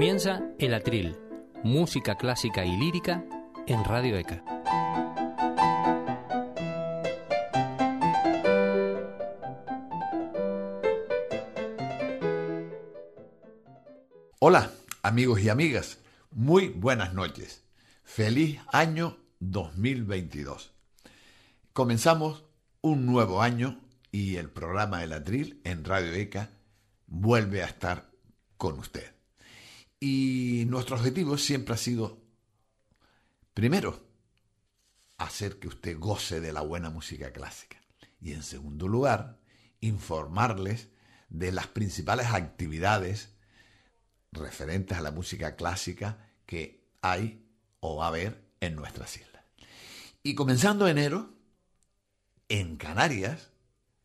Comienza El Atril, música clásica y lírica en Radio ECA. Hola, amigos y amigas. Muy buenas noches. Feliz año 2022. Comenzamos un nuevo año y el programa El Atril en Radio ECA vuelve a estar con usted. Y nuestro objetivo siempre ha sido, primero, hacer que usted goce de la buena música clásica. Y en segundo lugar, informarles de las principales actividades referentes a la música clásica que hay o va a haber en nuestras islas. Y comenzando enero, en Canarias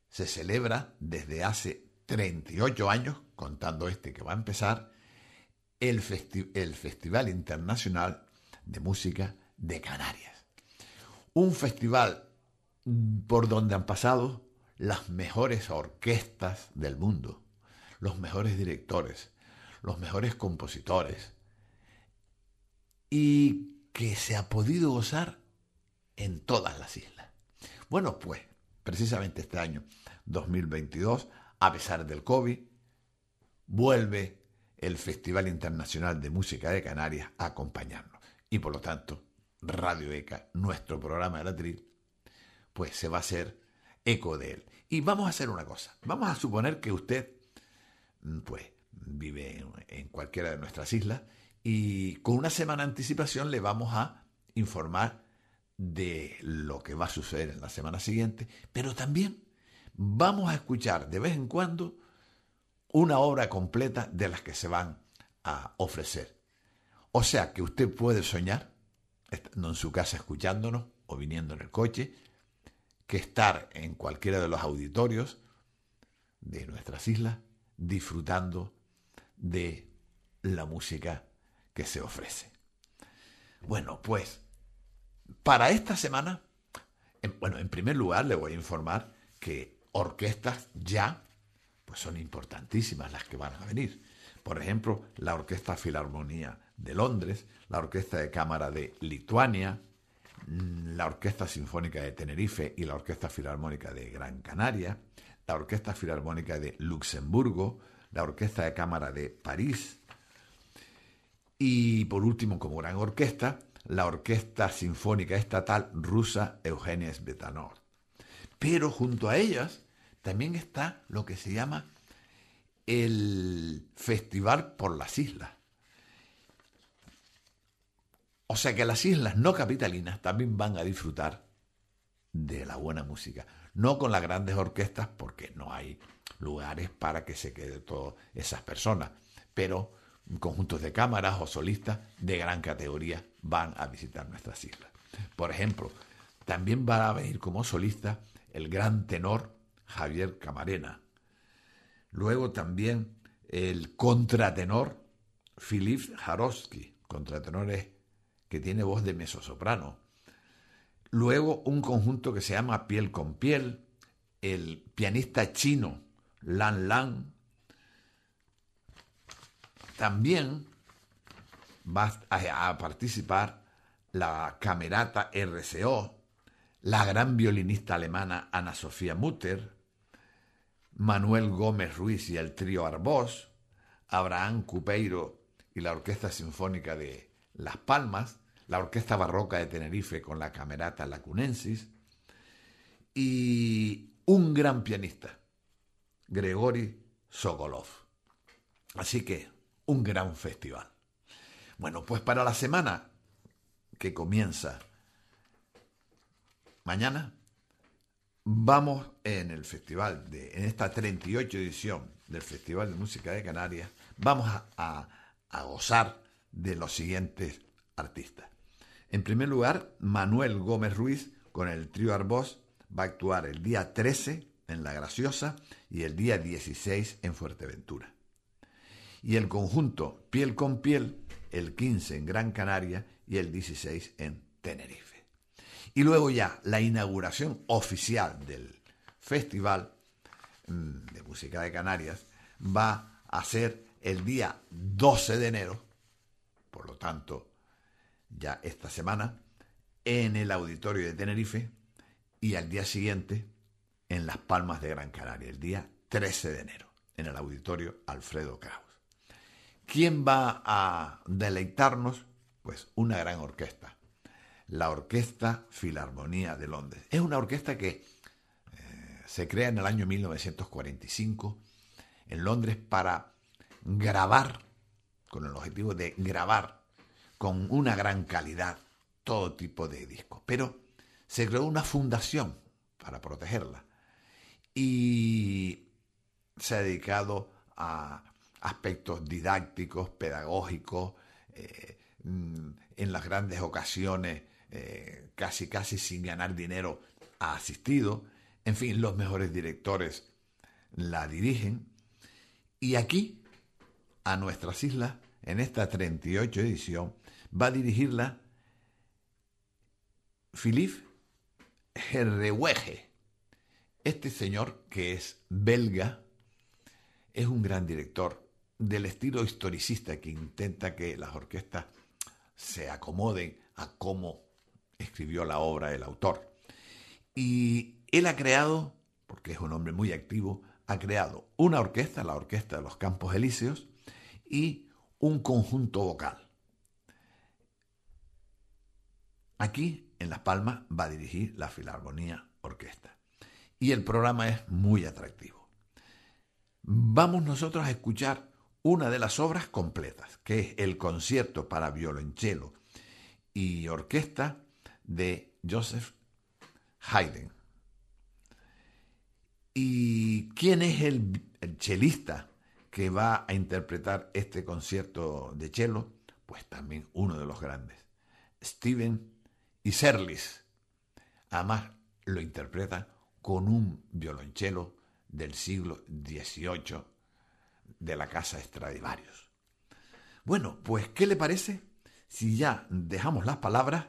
se celebra desde hace 38 años, contando este que va a empezar, el, el Festival Internacional de Música de Canarias. Un festival por donde han pasado las mejores orquestas del mundo, los mejores directores, los mejores compositores, y que se ha podido gozar en todas las islas. Bueno, pues precisamente este año 2022, a pesar del COVID, vuelve el Festival Internacional de Música de Canarias a acompañarnos. Y por lo tanto, Radio ECA, nuestro programa de la TRI, pues se va a hacer eco de él. Y vamos a hacer una cosa. Vamos a suponer que usted, mm, pues, vive en cualquiera de nuestras islas y con una semana de anticipación le vamos a informar de lo que va a suceder en la semana siguiente, pero también vamos a escuchar de vez en cuando una obra completa de las que se van a ofrecer. O sea que usted puede soñar, estando en su casa escuchándonos o viniendo en el coche, que estar en cualquiera de los auditorios de nuestras islas disfrutando de la música que se ofrece. Bueno, pues para esta semana, bueno, en primer lugar le voy a informar que orquestas ya son importantísimas las que van a venir. Por ejemplo, la Orquesta Filarmonía de Londres, la Orquesta de Cámara de Lituania, mm, la Orquesta Sinfónica de Tenerife y la Orquesta Filarmónica de Gran Canaria, la Orquesta Filarmónica de Luxemburgo, la Orquesta de Cámara de París y por último, como gran orquesta, la Orquesta Sinfónica Estatal Rusa Eugenia Svetanov. Pero junto a ellas también está lo que se llama el Festival por las Islas. O sea que las islas no capitalinas también van a disfrutar de la buena música. No con las grandes orquestas, porque no hay lugares para que se quede todas esas personas, pero conjuntos de cámaras o solistas de gran categoría van a visitar nuestras islas. Por ejemplo, también va a venir como solista el gran tenor Javier Camarena. Luego también el contratenor Filip Jarowski, contratenores que tiene voz de mezzosoprano. Luego un conjunto que se llama Piel con Piel, el pianista chino Lan Lan. También va a participar la camerata RCO, la gran violinista alemana Ana Sofía Mutter, Manuel Gómez Ruiz y el trío Arbós, Abraham Cupeiro y la Orquesta Sinfónica de Las Palmas, la Orquesta Barroca de Tenerife con la camerata Lacunensis y un gran pianista, Gregory Sokolov. Así que un gran festival. Bueno, pues para la semana que comienza mañana, vamos en el festival, de, en esta 38 edición del Festival de Música de Canarias, vamos a, gozar de los siguientes artistas. En primer lugar, Manuel Gómez Ruiz con el trío Arbós va a actuar el día 13 en La Graciosa y el día 16 en Fuerteventura. Y el conjunto Piel con Piel el 15 en Gran Canaria y el 16 en Tenerife. Y luego ya la inauguración oficial del Festival mm, de Música de Canarias va a ser el día 12 de enero por lo tanto, ya esta semana, en el auditorio de Tenerife y al día siguiente en Las Palmas de Gran Canaria, el día 13 de enero, en el auditorio Alfredo Kraus. ¿Quién va a deleitarnos? Pues una gran orquesta, la Orquesta Filarmonía de Londres. Es una orquesta que eh, se crea en el año 1945 en Londres para grabar, con el objetivo de grabar con una gran calidad todo tipo de discos. Pero se creó una fundación para protegerla y se ha dedicado a aspectos didácticos, pedagógicos, eh, mm, en las grandes ocasiones, eh, casi casi sin ganar dinero, ha asistido. En fin, los mejores directores la dirigen. Y aquí, a nuestras islas, en esta 38 edición, va a dirigirla Philippe Herrewege. Este señor, que es belga, es un gran director del estilo historicista que intenta que las orquestas se acomoden a cómo escribió la obra el autor. Y él ha creado, porque es un hombre muy activo, ha creado una orquesta, la Orquesta de los Campos Elíseos, y un conjunto vocal. Aquí, en Las Palmas, va a dirigir la Filarmonía Orquesta. Y el programa es muy atractivo. Vamos nosotros a escuchar una de las obras completas, que es el concierto para violonchelo y orquesta de Joseph Haydn. ¿Y quién es el, chelista que va a interpretar este concierto de cello? Pues también uno de los grandes, Steven Iserlis. Además, lo interpreta con un violonchelo del siglo XVIII de la casa Stradivarius. Bueno, pues, ¿qué le parece si ya dejamos las palabras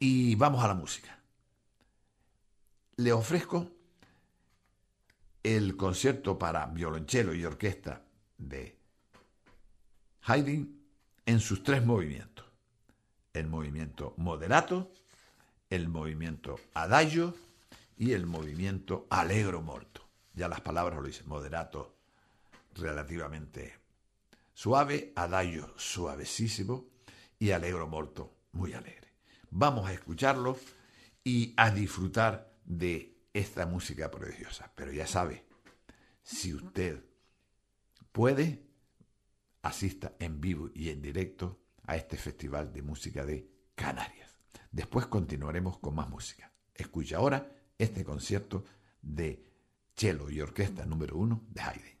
y vamos a la música? Le ofrezco el concierto para violonchelo y orquesta de Haydn en sus tres movimientos. El movimiento moderato, el movimiento adagio y el movimiento allegro molto. Ya las palabras lo dicen, moderato, relativamente suave, adagio suavecísimo y alegro molto muy alegre. Vamos a escucharlo y a disfrutar de esta música prodigiosa. Pero ya sabe, si usted puede, asista en vivo y en directo a este Festival de Música de Canarias. Después continuaremos con más música. Escucha ahora este concierto de cello y orquesta número uno de Haydn.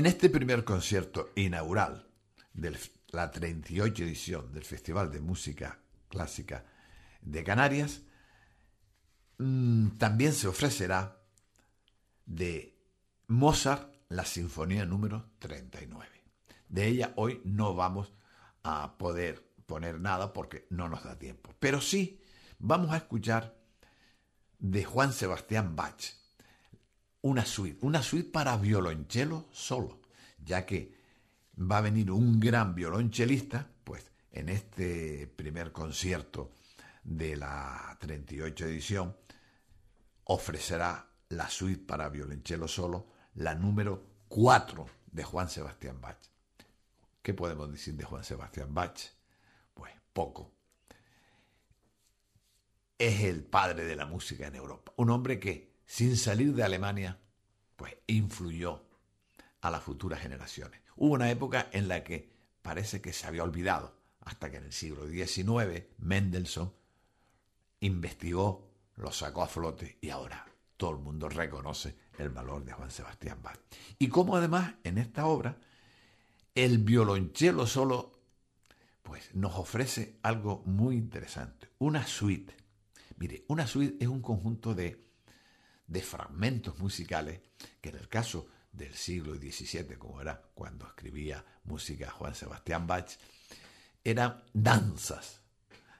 En este primer concierto inaugural de la 38 edición del Festival de Música Clásica de Canarias, mm, también se ofrecerá de Mozart la Sinfonía número 39. De ella hoy no vamos a poder poner nada porque no nos da tiempo. Pero sí vamos a escuchar de Juan Sebastián Bach una suite, una suite para violonchelo solo, ya que va a venir un gran violonchelista, pues en este primer concierto de la 38 edición ofrecerá la suite para violonchelo solo, la número 4 de Juan Sebastián Bach. ¿Qué podemos decir de Juan Sebastián Bach? Pues poco. Es el padre de la música en Europa. Un hombre que, sin salir de Alemania, pues influyó a las futuras generaciones. Hubo una época en la que parece que se había olvidado, hasta que en el siglo XIX Mendelssohn investigó, lo sacó a flote y ahora todo el mundo reconoce el valor de Juan Sebastián Bach. Y como además en esta obra el violonchelo solo pues nos ofrece algo muy interesante, una suite. Mire, una suite es un conjunto de, de fragmentos musicales que en el caso del siglo XVII, como era cuando escribía música Juan Sebastián Bach, eran danzas,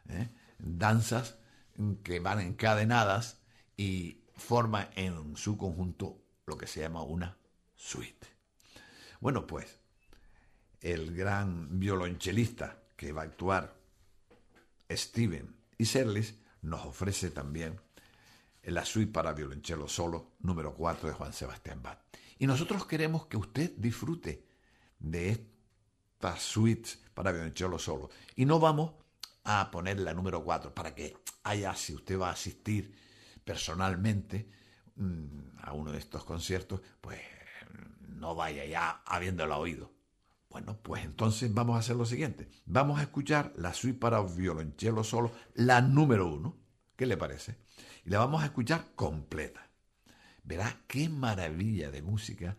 ¿eh? danzas que van encadenadas y forman en su conjunto lo que se llama una suite. Bueno, pues el gran violonchelista que va a actuar, Steven Iserlis, nos ofrece también la suite para violonchelo solo número 4 de Juan Sebastián Bach. Y nosotros queremos que usted disfrute de estas suites para violonchelo solo. Y no vamos a poner la número 4 para que haya, si usted va a asistir personalmente mm, a uno de estos conciertos, pues no vaya ya habiéndola oído. Bueno, pues entonces vamos a hacer lo siguiente. Vamos a escuchar la suite para violonchelo solo, la número uno. ¿Qué le parece? La vamos a escuchar completa. Verá qué maravilla de música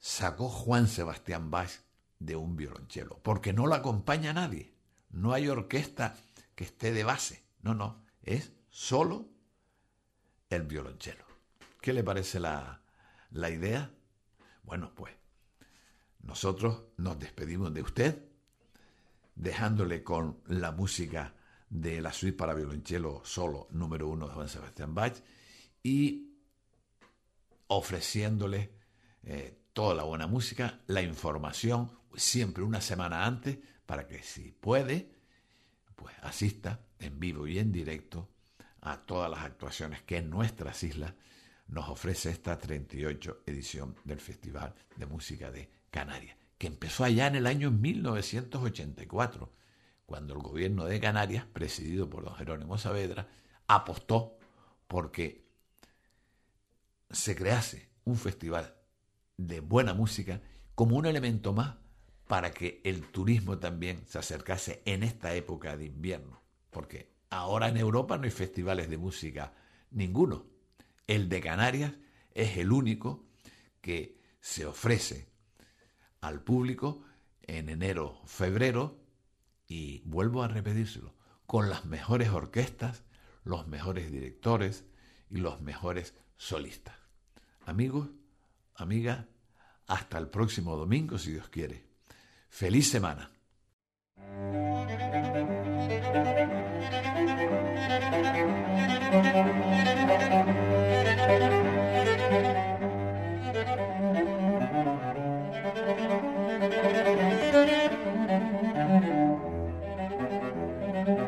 sacó Juan Sebastián Bach de un violonchelo, porque no la acompaña nadie. No hay orquesta que esté de base. No, no, es solo el violonchelo. ¿Qué le parece la, la idea? Bueno, pues nosotros nos despedimos de usted, dejándole con la música de la suite para violonchelo solo número uno de Juan Sebastián Bach y ofreciéndole eh, toda la buena música, la información, siempre una semana antes, para que si puede, pues asista en vivo y en directo a todas las actuaciones que en nuestras islas nos ofrece esta 38 edición del Festival de Música de Canarias, que empezó allá en el año 1984, cuando el gobierno de Canarias, presidido por don Jerónimo Saavedra, apostó porque se crease un festival de buena música como un elemento más para que el turismo también se acercase en esta época de invierno, porque ahora en Europa no hay festivales de música ninguno. El de Canarias es el único que se ofrece al público en enero, febrero, y vuelvo a repetírselo, con las mejores orquestas, los mejores directores y los mejores solistas. Amigos, amigas, hasta el próximo domingo si Dios quiere. Feliz semana.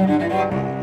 Música